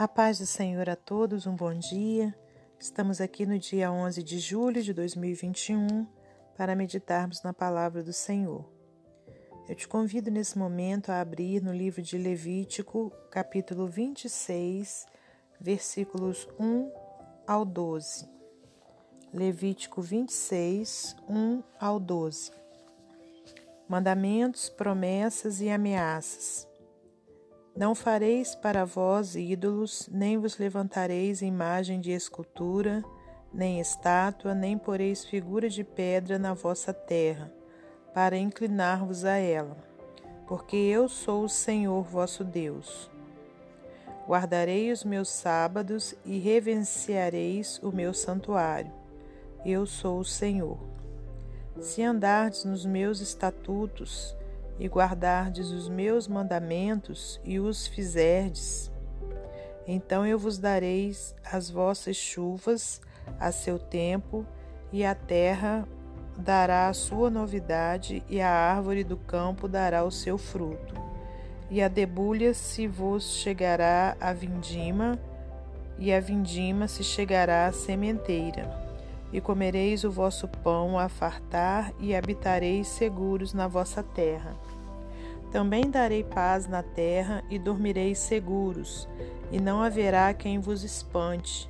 A paz do Senhor a todos, um bom dia. Estamos aqui no dia 11 de julho de 2021 para meditarmos na palavra do Senhor. Eu te convido nesse momento a abrir no livro de Levítico, capítulo 26, versículos 1 ao 12. Levítico 26, 1 ao 12. Mandamentos, promessas e ameaças. Não fareis para vós ídolos, nem vos levantareis imagem de escultura, nem estátua, nem poreis figura de pedra na vossa terra, para inclinar-vos a ela, porque eu sou o Senhor vosso Deus. Guardarei os meus sábados e reverenciareis o meu santuário. Eu sou o Senhor. Se andardes nos meus estatutos, e guardardes os meus mandamentos e os fizerdes, então eu vos dareis as vossas chuvas a seu tempo, e a terra dará a sua novidade, e a árvore do campo dará o seu fruto. E a debulha se vos chegará a vindima, e a vindima se chegará à sementeira e comereis o vosso pão a fartar, e habitareis seguros na vossa terra. Também darei paz na terra, e dormireis seguros, e não haverá quem vos espante.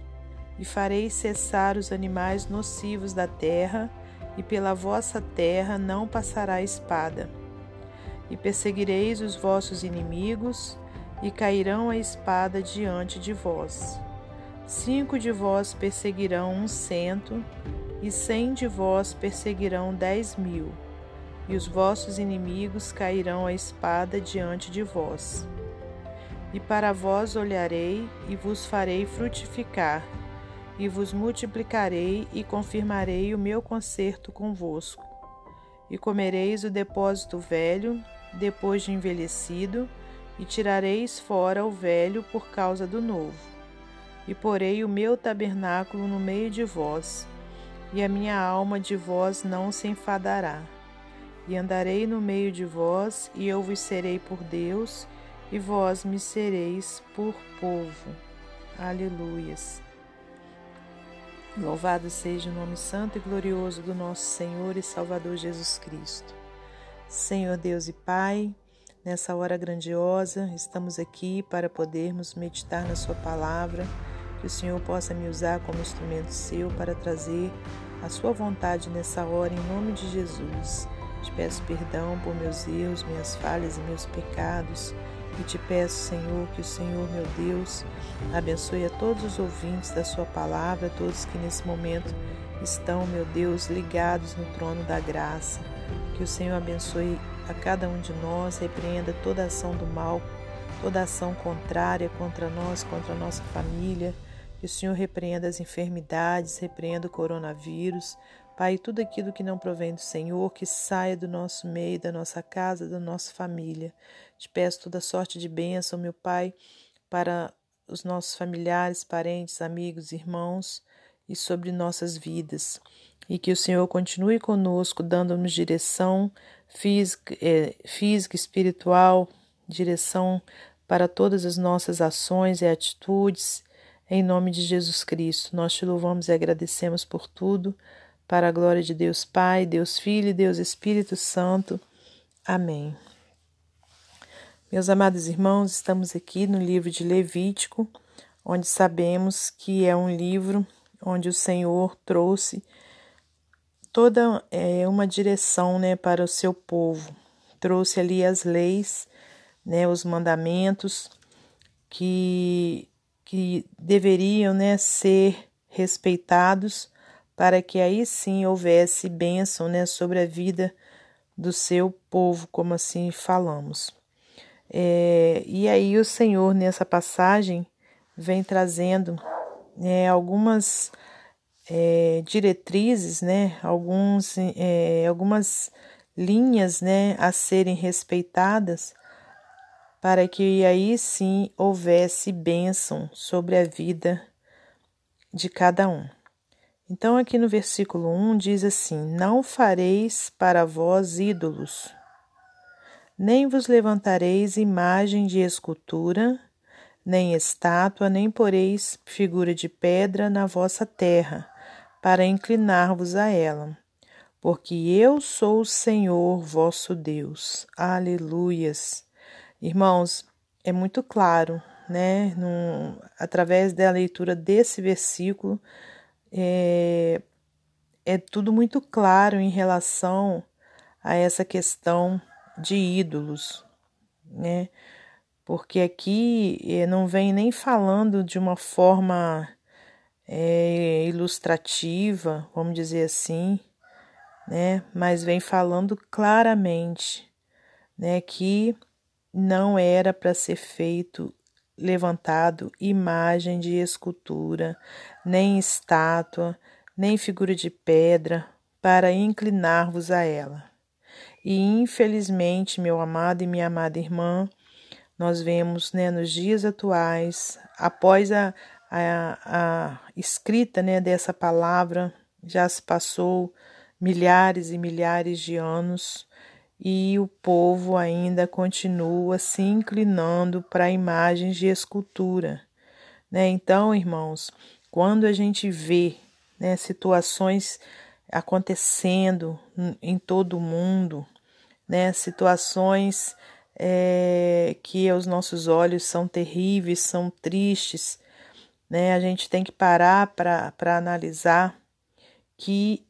E farei cessar os animais nocivos da terra, e pela vossa terra não passará espada. E perseguireis os vossos inimigos, e cairão a espada diante de vós. Cinco de vós perseguirão um cento, e cem de vós perseguirão dez mil, e os vossos inimigos cairão a espada diante de vós. E para vós olharei, e vos farei frutificar, e vos multiplicarei, e confirmarei o meu concerto convosco. E comereis o depósito velho, depois de envelhecido, e tirareis fora o velho por causa do novo e porei o meu tabernáculo no meio de vós, e a minha alma de vós não se enfadará. E andarei no meio de vós, e eu vos serei por Deus, e vós me sereis por povo. Aleluias. Louvado seja o nome santo e glorioso do nosso Senhor e Salvador Jesus Cristo. Senhor Deus e Pai, nessa hora grandiosa, estamos aqui para podermos meditar na Sua palavra que o Senhor possa me usar como instrumento seu para trazer a sua vontade nessa hora, em nome de Jesus. Te peço perdão por meus erros, minhas falhas e meus pecados. E te peço, Senhor, que o Senhor, meu Deus, abençoe a todos os ouvintes da Sua palavra, todos que nesse momento estão, meu Deus, ligados no trono da graça. Que o Senhor abençoe a cada um de nós, repreenda toda ação do mal, toda ação contrária contra nós, contra a nossa família que o Senhor repreenda as enfermidades, repreenda o coronavírus. Pai, tudo aquilo que não provém do Senhor, que saia do nosso meio, da nossa casa, da nossa família. Te peço toda sorte de bênção, meu Pai, para os nossos familiares, parentes, amigos, irmãos e sobre nossas vidas. E que o Senhor continue conosco, dando-nos direção física, é, física, espiritual, direção para todas as nossas ações e atitudes em nome de Jesus Cristo, nós te louvamos e agradecemos por tudo, para a glória de Deus Pai, Deus Filho e Deus Espírito Santo. Amém. Meus amados irmãos, estamos aqui no livro de Levítico, onde sabemos que é um livro onde o Senhor trouxe toda é, uma direção né, para o seu povo. Trouxe ali as leis, né, os mandamentos que que deveriam né, ser respeitados para que aí sim houvesse bênção né, sobre a vida do seu povo, como assim falamos. É, e aí o Senhor nessa passagem vem trazendo né, algumas é, diretrizes, né, alguns, é, algumas linhas né, a serem respeitadas para que aí sim houvesse bênção sobre a vida de cada um. Então, aqui no versículo 1 diz assim: Não fareis para vós ídolos, nem vos levantareis imagem de escultura, nem estátua, nem poreis figura de pedra na vossa terra, para inclinar-vos a ela. Porque eu sou o Senhor vosso Deus. Aleluias. Irmãos, é muito claro, né? Através da leitura desse versículo, é, é tudo muito claro em relação a essa questão de ídolos, né? Porque aqui eh, não vem nem falando de uma forma é, ilustrativa, vamos dizer assim, né? Mas vem falando claramente, né? Que não era para ser feito levantado imagem de escultura, nem estátua, nem figura de pedra, para inclinar-vos a ela. E infelizmente, meu amado e minha amada irmã, nós vemos né, nos dias atuais, após a, a, a escrita né, dessa palavra, já se passou milhares e milhares de anos e o povo ainda continua se inclinando para imagens de escultura. Né? Então, irmãos, quando a gente vê né, situações acontecendo em todo o mundo, né? Situações é, que aos nossos olhos são terríveis, são tristes, né? A gente tem que parar para analisar que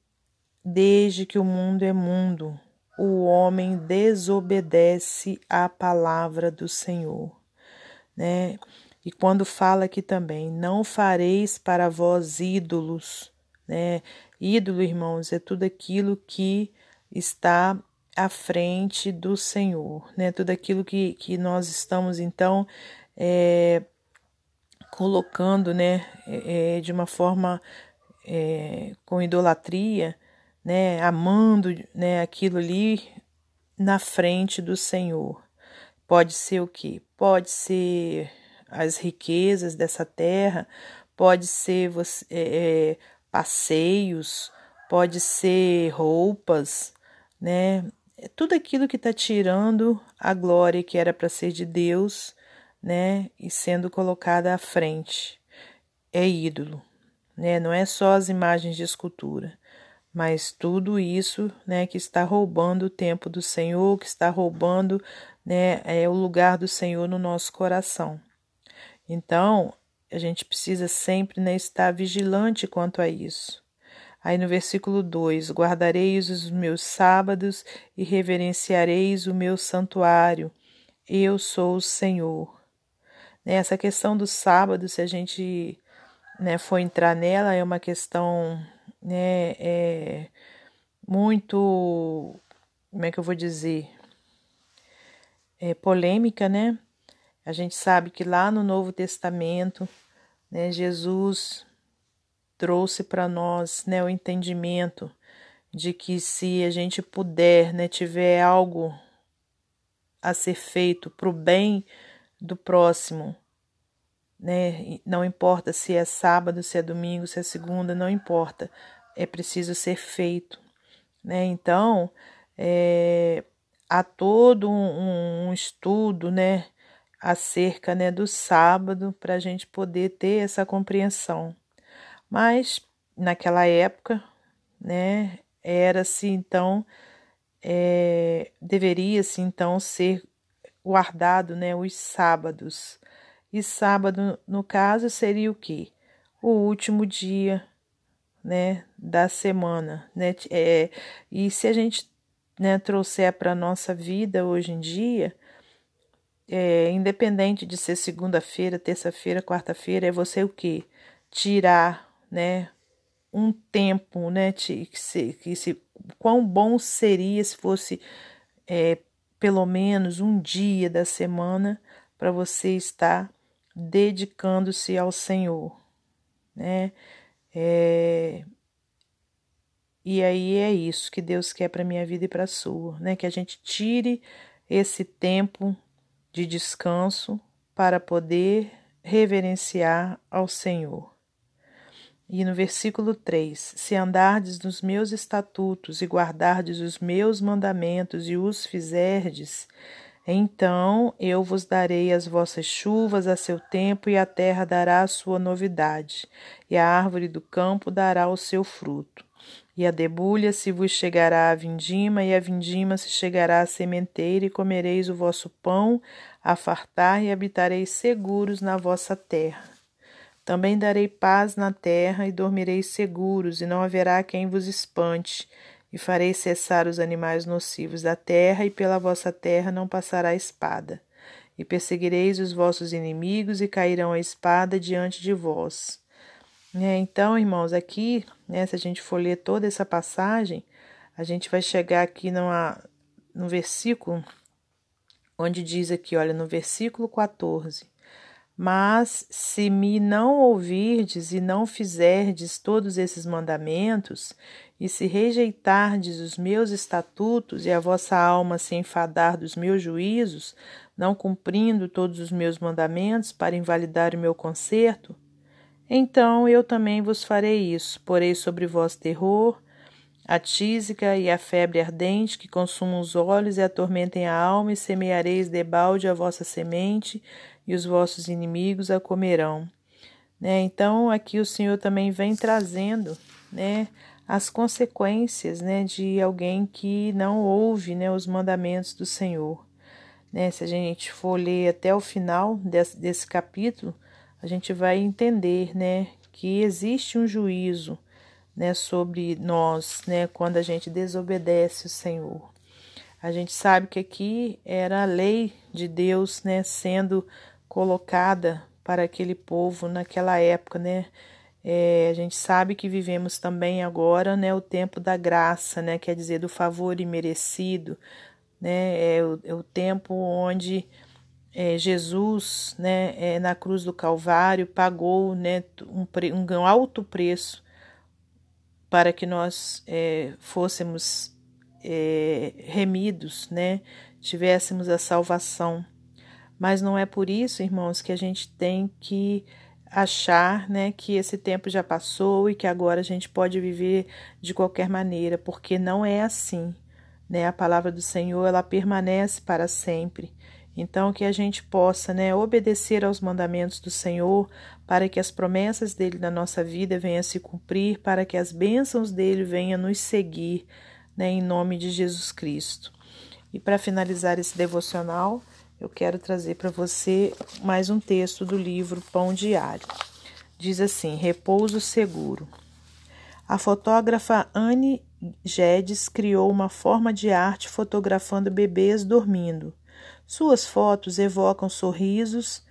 desde que o mundo é mundo, o homem desobedece à palavra do Senhor, né? E quando fala aqui também, não fareis para vós ídolos, né? Ídolo, irmãos, é tudo aquilo que está à frente do Senhor, né? Tudo aquilo que, que nós estamos, então, é, colocando, né, é, é, de uma forma é, com idolatria, né, amando, né, aquilo ali na frente do Senhor. Pode ser o que? Pode ser as riquezas dessa terra, pode ser você, é, é passeios, pode ser roupas, né? É tudo aquilo que está tirando a glória que era para ser de Deus, né? E sendo colocada à frente. É ídolo, né? Não é só as imagens de escultura, mas tudo isso, né? Que está roubando o tempo do Senhor, que está roubando, né? É o lugar do Senhor no nosso coração. Então, a gente precisa sempre né, estar vigilante quanto a isso. Aí no versículo 2: Guardareis os meus sábados e reverenciareis o meu santuário. Eu sou o Senhor. Né, essa questão do sábado, se a gente né, for entrar nela, é uma questão né, é muito. Como é que eu vou dizer? É polêmica, né? A gente sabe que lá no Novo Testamento, né, Jesus trouxe para nós né, o entendimento de que se a gente puder, né, tiver algo a ser feito para o bem do próximo, né, não importa se é sábado, se é domingo, se é segunda, não importa, é preciso ser feito, né? Então, é, há todo um, um estudo, né, acerca né, do sábado para a gente poder ter essa compreensão. Mas naquela época, né, era-se então, é, deveria-se então ser guardado né, os sábados. E sábado, no caso, seria o quê? O último dia né, da semana. Né? É, e se a gente né, trouxer para nossa vida hoje em dia, é, independente de ser segunda-feira, terça-feira, quarta-feira, é você o quê? Tirar, né? Um tempo, né? Que se, que se, quão bom seria se fosse é, pelo menos um dia da semana para você estar dedicando-se ao Senhor, né? É, e aí é isso que Deus quer para minha vida e para a sua, né? Que a gente tire esse tempo de descanso para poder reverenciar ao Senhor. E no versículo 3: Se andardes nos meus estatutos e guardardes os meus mandamentos e os fizerdes, Então eu vos darei as vossas chuvas a seu tempo, e a terra dará a sua novidade, e a árvore do campo dará o seu fruto. E a debulha se vos chegará a vindima, e a vindima se chegará à sementeira, e comereis o vosso pão a fartar, e habitareis seguros na vossa terra. Também darei paz na terra, e dormireis seguros, e não haverá quem vos espante e farei cessar os animais nocivos da terra, e pela vossa terra não passará espada. E perseguireis os vossos inimigos, e cairão a espada diante de vós. É, então, irmãos, aqui, né, se a gente for ler toda essa passagem, a gente vai chegar aqui numa, no versículo, onde diz aqui, olha, no versículo 14: Mas se me não ouvirdes e não fizerdes todos esses mandamentos, e se rejeitardes os meus estatutos e a vossa alma se enfadar dos meus juízos, não cumprindo todos os meus mandamentos para invalidar o meu conserto, então eu também vos farei isso, porei sobre vós terror, a tísica e a febre ardente que consumam os olhos e atormentem a alma, e semeareis debalde a vossa semente, e os vossos inimigos a comerão. Né? Então, aqui o Senhor também vem trazendo né, as consequências né, de alguém que não ouve né, os mandamentos do Senhor. Né, se a gente for ler até o final desse, desse capítulo, a gente vai entender né, que existe um juízo né, sobre nós né, quando a gente desobedece o Senhor. A gente sabe que aqui era a lei de Deus né, sendo colocada para aquele povo naquela época, né? É, a gente sabe que vivemos também agora né, o tempo da graça, né, quer dizer, do favor imerecido, né, é, o, é o tempo onde é, Jesus, né, é, na cruz do Calvário, pagou né, um, um alto preço para que nós é, fôssemos é, remidos, né, tivéssemos a salvação. Mas não é por isso, irmãos, que a gente tem que achar né, que esse tempo já passou e que agora a gente pode viver de qualquer maneira, porque não é assim. Né? A palavra do Senhor ela permanece para sempre. Então, que a gente possa né, obedecer aos mandamentos do Senhor para que as promessas dele na nossa vida venham a se cumprir, para que as bênçãos dele venham nos seguir, né, em nome de Jesus Cristo. E para finalizar esse devocional, eu quero trazer para você mais um texto do livro Pão Diário. Diz assim: Repouso Seguro. A fotógrafa Anne Gedes criou uma forma de arte fotografando bebês dormindo. Suas fotos evocam sorrisos,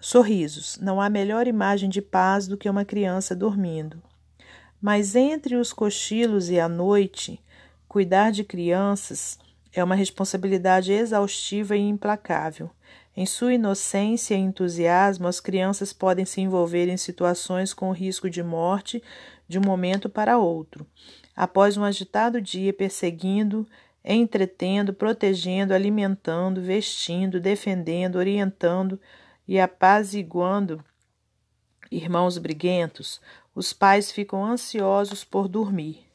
sorrisos. Não há melhor imagem de paz do que uma criança dormindo. Mas entre os cochilos e a noite, cuidar de crianças é uma responsabilidade exaustiva e implacável. Em sua inocência e entusiasmo, as crianças podem se envolver em situações com risco de morte de um momento para outro. Após um agitado dia perseguindo, entretendo, protegendo, alimentando, vestindo, defendendo, orientando e apaziguando irmãos briguentos, os pais ficam ansiosos por dormir.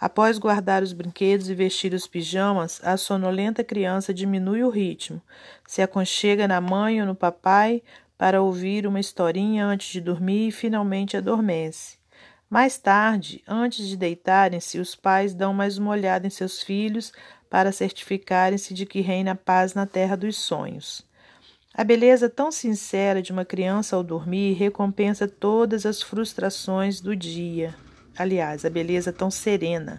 Após guardar os brinquedos e vestir os pijamas, a sonolenta criança diminui o ritmo, se aconchega na mãe ou no papai para ouvir uma historinha antes de dormir e finalmente adormece. Mais tarde, antes de deitarem-se, os pais dão mais uma olhada em seus filhos para certificarem-se de que reina paz na terra dos sonhos. A beleza tão sincera de uma criança ao dormir recompensa todas as frustrações do dia aliás, a beleza tão serena.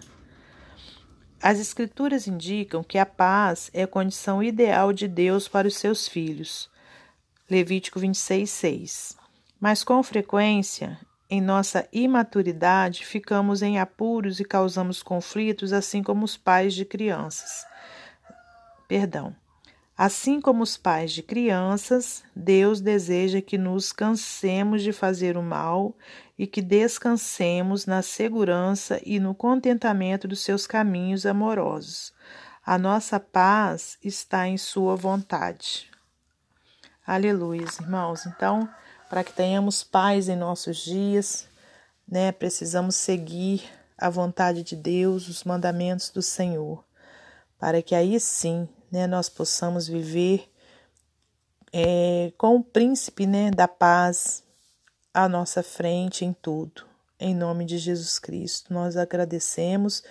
As Escrituras indicam que a paz é a condição ideal de Deus para os seus filhos. Levítico 26, 6. Mas com frequência, em nossa imaturidade, ficamos em apuros e causamos conflitos, assim como os pais de crianças. Perdão. Assim como os pais de crianças, Deus deseja que nos cansemos de fazer o mal e que descansemos na segurança e no contentamento dos seus caminhos amorosos. A nossa paz está em Sua vontade. Aleluia, irmãos. Então, para que tenhamos paz em nossos dias, né, precisamos seguir a vontade de Deus, os mandamentos do Senhor, para que aí sim né, nós possamos viver é, com o príncipe né, da paz à nossa frente em tudo. Em nome de Jesus Cristo, nós agradecemos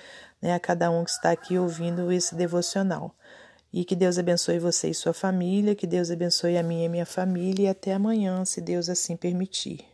né, a cada um que está aqui ouvindo esse devocional. E que Deus abençoe você e sua família, que Deus abençoe a minha e minha família, e até amanhã, se Deus assim permitir.